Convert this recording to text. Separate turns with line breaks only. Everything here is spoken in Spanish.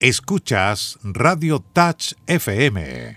Escuchas Radio Touch FM.